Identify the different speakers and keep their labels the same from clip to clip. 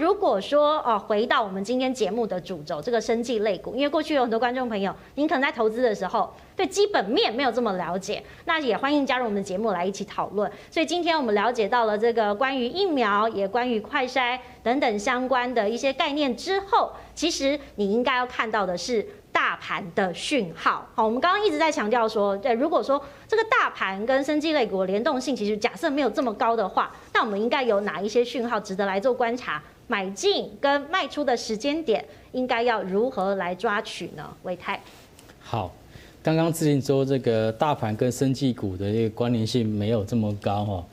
Speaker 1: 如果说哦，回到我们今天节目的主轴，这个生技类股，因为过去有很多观众朋友，您可能在投资的时候对基本面没有这么了解，那也欢迎加入我们的节目来一起讨论。所以今天我们了解到了这个关于疫苗，也关于快筛等等相关的一些概念之后，其实你应该要看到的是。大盘的讯号，好，我们刚刚一直在强调说，对，如果说这个大盘跟生技类股的联动性，其实假设没有这么高的话，那我们应该有哪一些讯号值得来做观察？买进跟卖出的时间点，应该要如何来抓取呢？唯泰，
Speaker 2: 好，刚刚最近说这个大盘跟生技股的这个关联性没有这么高哈，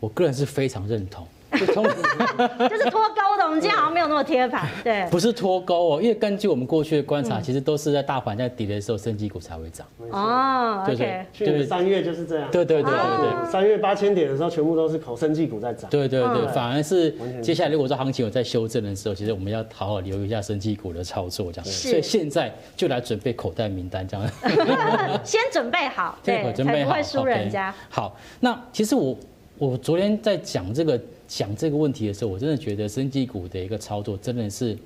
Speaker 2: 我个人是非常认同。
Speaker 1: 就是脱钩的，我们今天好像没有那么贴盘，对，
Speaker 2: 不是脱钩哦，因为根据我们过去的观察，其实都是在大盘在底的时候，生技股才会涨。
Speaker 1: 哦，对，
Speaker 3: 就是三月就是这样。
Speaker 2: 对对对对对，
Speaker 3: 三月八千点的时候，全部都是口生技股在涨。
Speaker 2: 对对对，反而是接下来如果说行情有在修正的时候，其实我们要好好留意一下生技股的操作，这样。所以现在就来准备口袋名单，这样。
Speaker 1: 先准备好，对，才不会输人家。
Speaker 2: 好，那其实我我昨天在讲这个。讲这个问题的时候，我真的觉得生技股的一个操作真的是，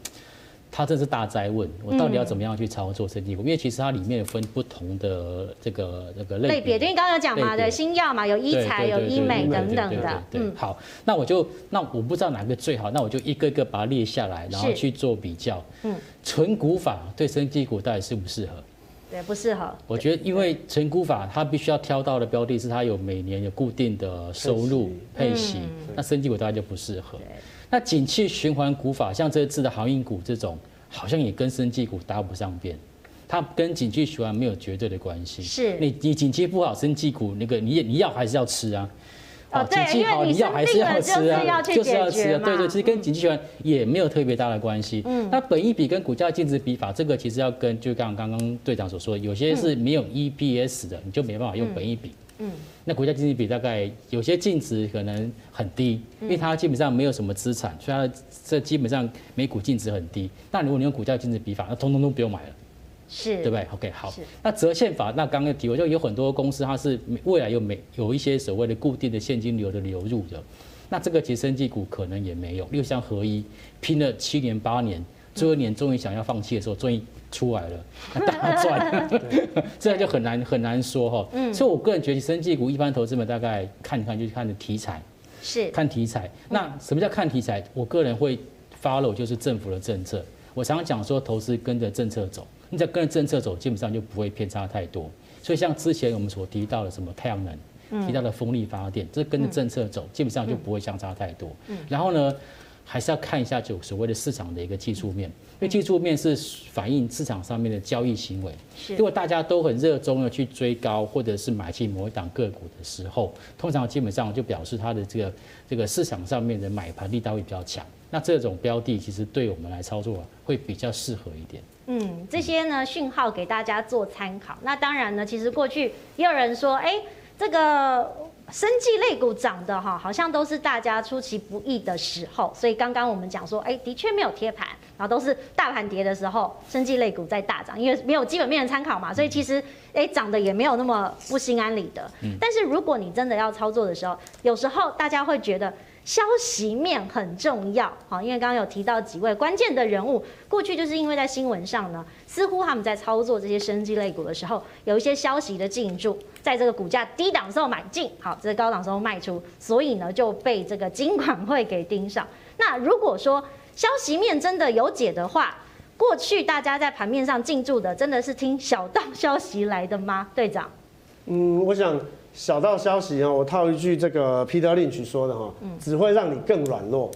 Speaker 2: 它真是大哉问。我到底要怎么样去操作生技股？因为其实它里面有分不同的这个这个类别，
Speaker 1: 因为刚刚有讲嘛，对，新药嘛，有医材、有医美等等的。
Speaker 2: 嗯，好，那我就那我不知道哪个最好，那我就一个一个把它列下来，然后去做比较。嗯，纯股法对生技股到底适不适合？
Speaker 1: 对，不适合。
Speaker 2: 我觉得，因为成股法，它必须要挑到的标的是它有每年有固定的收入配息，那生技股大概就不适合。那景气循环股法，像这次的航运股这种，好像也跟生技股搭不上边。它跟景气循环没有绝对的关系。
Speaker 1: 是。
Speaker 2: 你你景气不好，生技股那个你你要还是要吃啊？
Speaker 1: 哦，对，因为你要还是要吃啊，
Speaker 2: 就是要吃啊，对对，其实跟景气循环也没有特别大的关系。嗯，那本益比跟股价净值比法，这个其实要跟就刚刚刚队长所说，有些是没有 EPS 的，你就没办法用本益比。嗯，那股价净值比大概有些净值可能很低，因为它基本上没有什么资产，所以它这基本上每股净值很低。但如果你用股价净值比法，那通通都不用买了。
Speaker 1: 是，对
Speaker 2: 不对？OK，好。那折现法，那刚刚提过，就有很多公司它是未来有没有一些所谓的固定的现金流的流入的，那这个其实生技股可能也没有。例如像合一拼了七年八年，最后一年终于想要放弃的时候，终于出来了，大赚 这就很难很难说哈。嗯。所以我个人觉得，生技股一般投资们大概看一看，就是看的题材，
Speaker 1: 是
Speaker 2: 看题材。那什么叫看题材？我个人会 follow 就是政府的政策。我常常讲说，投资跟着政策走。你只要跟着政策走，基本上就不会偏差太多。所以像之前我们所提到的什么太阳能，提到的风力发电，这跟着政策走，基本上就不会相差太多。然后呢，还是要看一下就所谓的市场的一个技术面，因为技术面是反映市场上面的交易行为。如果大家都很热衷的去追高，或者是买进某一档个股的时候，通常基本上就表示它的这个这个市场上面的买盘力道会比较强。那这种标的其实对我们来操作会比较适合一点。
Speaker 1: 嗯，这些呢讯号给大家做参考。那当然呢，其实过去也有人说，哎，这个生技类股涨的哈，好像都是大家出其不意的时候。所以刚刚我们讲说，哎，的确没有贴盘，然后都是大盘跌的时候，生技类股在大涨，因为没有基本面的参考嘛，所以其实哎涨的也没有那么不心安理得。但是如果你真的要操作的时候，有时候大家会觉得。消息面很重要，好，因为刚刚有提到几位关键的人物，过去就是因为在新闻上呢，似乎他们在操作这些生技类股的时候，有一些消息的进驻，在这个股价低档时候买进，好，这个高档时候卖出，所以呢就被这个金管会给盯上。那如果说消息面真的有解的话，过去大家在盘面上进驻的，真的是听小道消息来的吗？队长？
Speaker 3: 嗯，我想。小道消息啊，我套一句这个 Peter Lynch 说的哈，只会让你更软弱，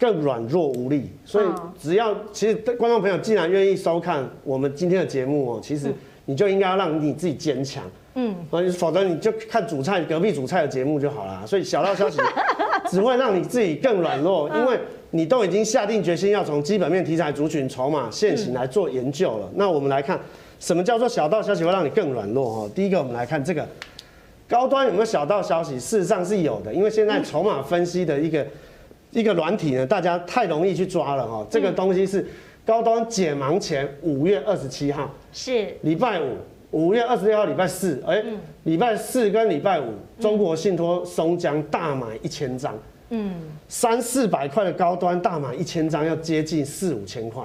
Speaker 3: 更软弱无力。所以只要其实观众朋友既然愿意收看我们今天的节目哦，其实你就应该要让你自己坚强，嗯，否则你就看主菜隔壁主菜的节目就好了。所以小道消息 只会让你自己更软弱，因为你都已经下定决心要从基本面、题材、族群、筹码、现行来做研究了。那我们来看什么叫做小道消息会让你更软弱哈？第一个我们来看这个。高端有没有小道消息？事实上是有的，因为现在筹码分析的一个一个软体呢，大家太容易去抓了哈。这个东西是高端解盲前五月二十七号，是礼拜五，五月二十六号礼拜四，哎，礼拜四跟礼拜五，中国信托松江大买一千张，嗯，三四百块的高端大买一千张要接近四五千块。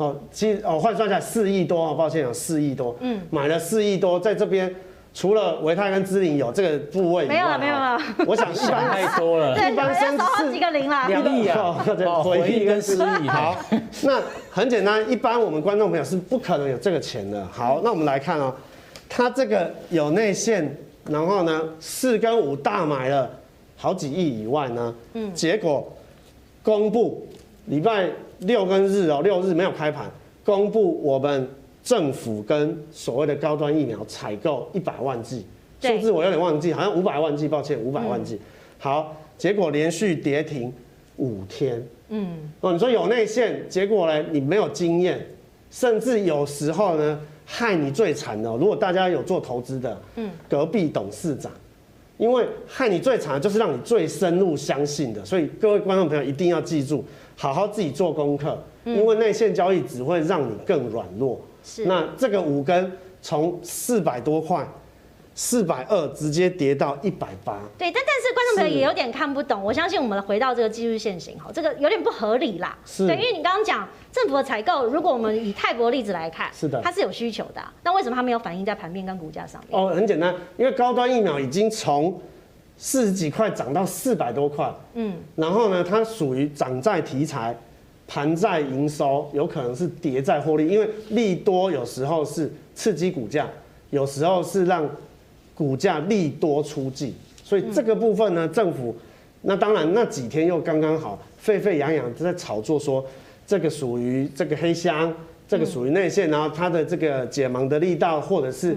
Speaker 3: 哦，其实哦换算下来四亿多啊，抱歉有四亿多。嗯，买了四亿多，在这边除了维泰跟芝林有这个部位以外，
Speaker 1: 没有了，没有了。
Speaker 3: 我想一般
Speaker 2: 太多了，
Speaker 1: 对，一般先少好几个零了，
Speaker 2: 两亿啊，回忆跟失忆。
Speaker 3: 好，那很简单，一般我们观众朋友是不可能有这个钱的。好，那我们来看哦，它这个有内线，然后呢四跟五大买了好几亿以外呢，嗯，结果公布礼拜。六跟日哦，六日没有开盘，公布我们政府跟所谓的高端疫苗采购一百万剂，数字我有点忘记，好像五百万剂，抱歉，五百万剂。好，结果连续跌停五天，嗯，哦，你说有内线，结果呢，你没有经验，甚至有时候呢，害你最惨的，如果大家有做投资的，嗯，隔壁董事长，因为害你最惨的就是让你最深入相信的，所以各位观众朋友一定要记住。好好自己做功课，因为内线交易只会让你更软弱。是，那这个五根从四百多块，四百二直接跌到一百八。
Speaker 1: 对，但但是观众朋友也有点看不懂。我相信我们回到这个技术线型，哈，这个有点不合理啦。是，对，因为你刚刚讲政府的采购，如果我们以泰国例子来看，是的，它是有需求的，那为什么它没有反映在盘面跟股价上面？
Speaker 3: 哦，很简单，因为高端疫苗已经从四十几块涨到四百多块，嗯，然后呢，它属于涨在题材，盘在营收，有可能是跌在获利，因为利多有时候是刺激股价，有时候是让股价利多出尽，所以这个部分呢，政府那当然那几天又刚刚好沸沸扬扬在炒作说这个属于这个黑箱，这个属于内线，然后它的这个解盲的力道或者是。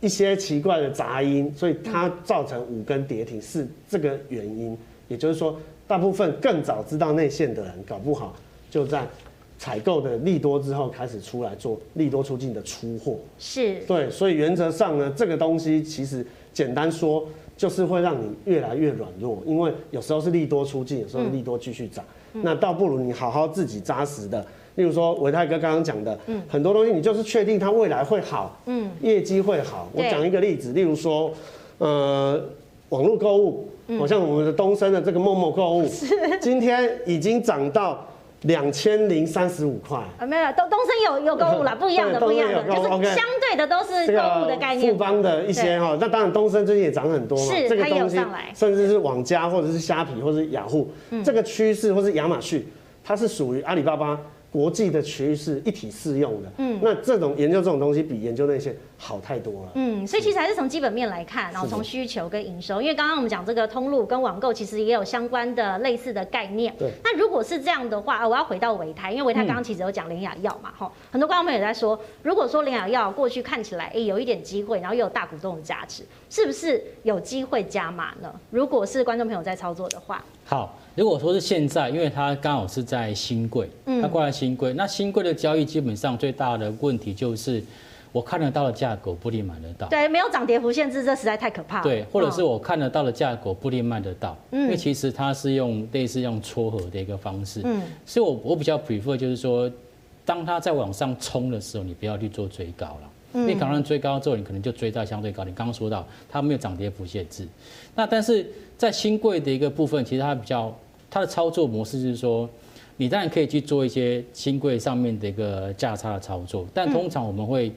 Speaker 3: 一些奇怪的杂音，所以它造成五根跌停是这个原因。也就是说，大部分更早知道内线的人，搞不好就在采购的利多之后开始出来做利多出尽的出货。
Speaker 1: 是，
Speaker 3: 对，所以原则上呢，这个东西其实简单说就是会让你越来越软弱，因为有时候是利多出尽，有时候利多继续涨，那倒不如你好好自己扎实的。例如说，伟泰哥刚刚讲的，嗯，很多东西你就是确定它未来会好，嗯，业绩会好。我讲一个例子，例如说，呃，网络购物，好像我们的东升的这个陌陌购物，今天已经涨到两千零三十五块。啊，没有，东东升有有购物啦，不一样的，不一样的，就是相对的都是购物的概念。富邦的一些哈，那当然东升最近也涨很多嘛，这个东西，甚至是网家或者是虾皮或者是雅虎，这个趋势或是亚马逊，它是属于阿里巴巴。国际的趋势一体适用的，嗯，那这种研究这种东西比研究那些好太多了，
Speaker 1: 嗯，所以其实还是从基本面来看，然后从需求跟营收，因为刚刚我们讲这个通路跟网购其实也有相关的类似的概念，对。那如果是这样的话，我要回到维泰，因为维泰刚刚其实有讲联雅药嘛，哈，很多观众朋友也在说，如果说联雅药过去看起来，哎，有一点机会，然后又有大股东的价值，是不是有机会加码呢？如果是观众朋友在操作的话，
Speaker 2: 好。如果说是现在，因为它刚好是在新贵，它挂在新贵，那新贵的交易基本上最大的问题就是，我看得到的价格不一定买得到。
Speaker 1: 对，没有涨跌幅限制，这实在太可怕了。
Speaker 2: 对，或者是我看得到的价格不一定卖得到，嗯因为其实它是用类似用撮合的一个方式。嗯，所以我我比较 prefer 就是说，当它在往上冲的时候，你不要去做追高了。因为可能追高之后，你可能就追到相对高点。刚刚说到它没有涨跌幅限制，那但是在新贵的一个部分，其实它比较。它的操作模式就是说，你当然可以去做一些新贵上面的一个价差的操作，但通常我们会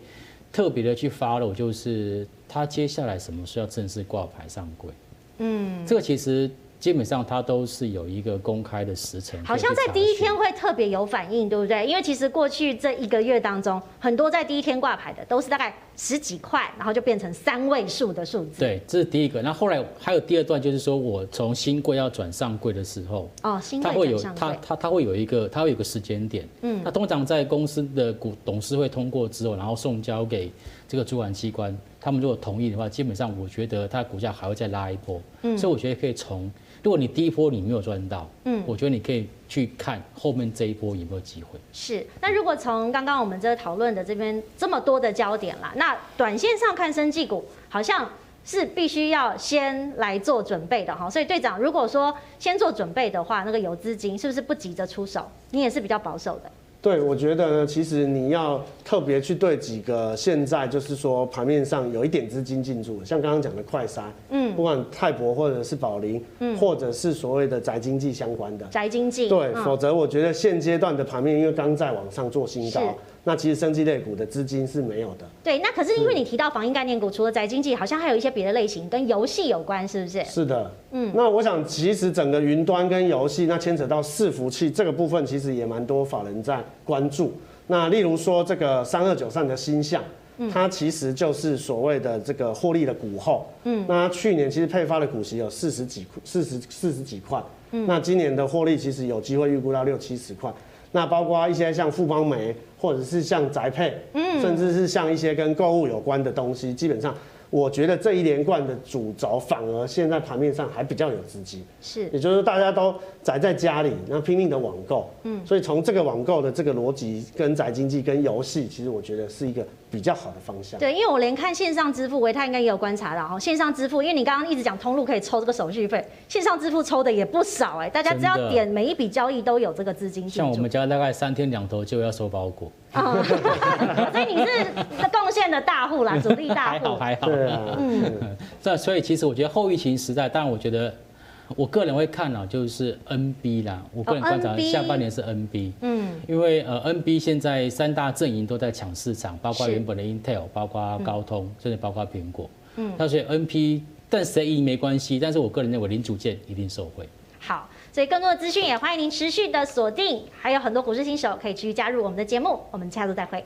Speaker 2: 特别的去 follow，就是它接下来什么时候要正式挂牌上柜。嗯，这个其实。基本上它都是有一个公开的时程，
Speaker 1: 好像在第一天会特别有反应，对不对？因为其实过去这一个月当中，很多在第一天挂牌的都是大概十几块，然后就变成三位数的数字。
Speaker 2: 对，这是第一个。那后来还有第二段，就是说我从新贵要转上柜的时候，哦，新柜它会有它它它会有一个它会有个时间点。嗯，那通常在公司的股董事会通过之后，然后送交给这个主管机关，他们如果同意的话，基本上我觉得它的股价还会再拉一波。嗯，所以我觉得可以从。如果你第一波你没有赚到，嗯，我觉得你可以去看后面这一波有没有机会。
Speaker 1: 是，那如果从刚刚我们这个讨论的这边这么多的焦点啦，那短线上看生技股好像是必须要先来做准备的哈。所以队长，如果说先做准备的话，那个有资金是不是不急着出手？你也是比较保守的。
Speaker 3: 对，我觉得呢，其实你要特别去对几个现在就是说盘面上有一点资金进驻，像刚刚讲的快筛，嗯，不管泰博或者是宝林，嗯，或者是所谓的宅经济相关的
Speaker 1: 宅经济，
Speaker 3: 对，嗯、否则我觉得现阶段的盘面因为刚在往上做新高。那其实生技类股的资金是没有的。
Speaker 1: 对，那可是因为你提到防疫概念股，除了宅经济，好像还有一些别的类型跟游戏有关，是不是？
Speaker 3: 是的，嗯。那我想，其实整个云端跟游戏，那牵扯到伺服器这个部分，其实也蛮多法人在关注。那例如说这个三二九上的星象，它其实就是所谓的这个获利的股后，嗯。那去年其实配发的股息有四十几四十四十几块，嗯。那今年的获利其实有机会预估到六七十块。那包括一些像富邦媒，或者是像宅配，嗯，甚至是像一些跟购物有关的东西，基本上。我觉得这一连贯的主轴，反而现在盘面上还比较有资金，
Speaker 1: 是，
Speaker 3: 也就是大家都宅在家里，那拼命的网购，嗯，所以从这个网购的这个逻辑跟宅经济跟游戏，其实我觉得是一个比较好的方向。
Speaker 1: 对，因为我连看线上支付，维泰应该也有观察到哈，线上支付，因为你刚刚一直讲通路可以抽这个手续费，线上支付抽的也不少哎，大家只要点每一笔交易都有这个资金。
Speaker 2: 像我们家大概三天两头就要收包裹。
Speaker 1: 哦，所以你是贡献的大户啦，主力大户。
Speaker 2: 还好还好。对啊。嗯。这所以其实我觉得后疫情时代，当然我觉得我个人会看啊，就是 NB 啦。我个人观察下半年是 NB。嗯。因为呃 NB 现在三大阵营都在抢市场，包括原本的 Intel，包括高通，甚至包括苹果。嗯。那所以 NP，但谁赢没关系，但是我个人认为零组件一定受惠。
Speaker 1: 好。所以更多的资讯也欢迎您持续的锁定，还有很多股市新手可以继续加入我们的节目，我们下周再会。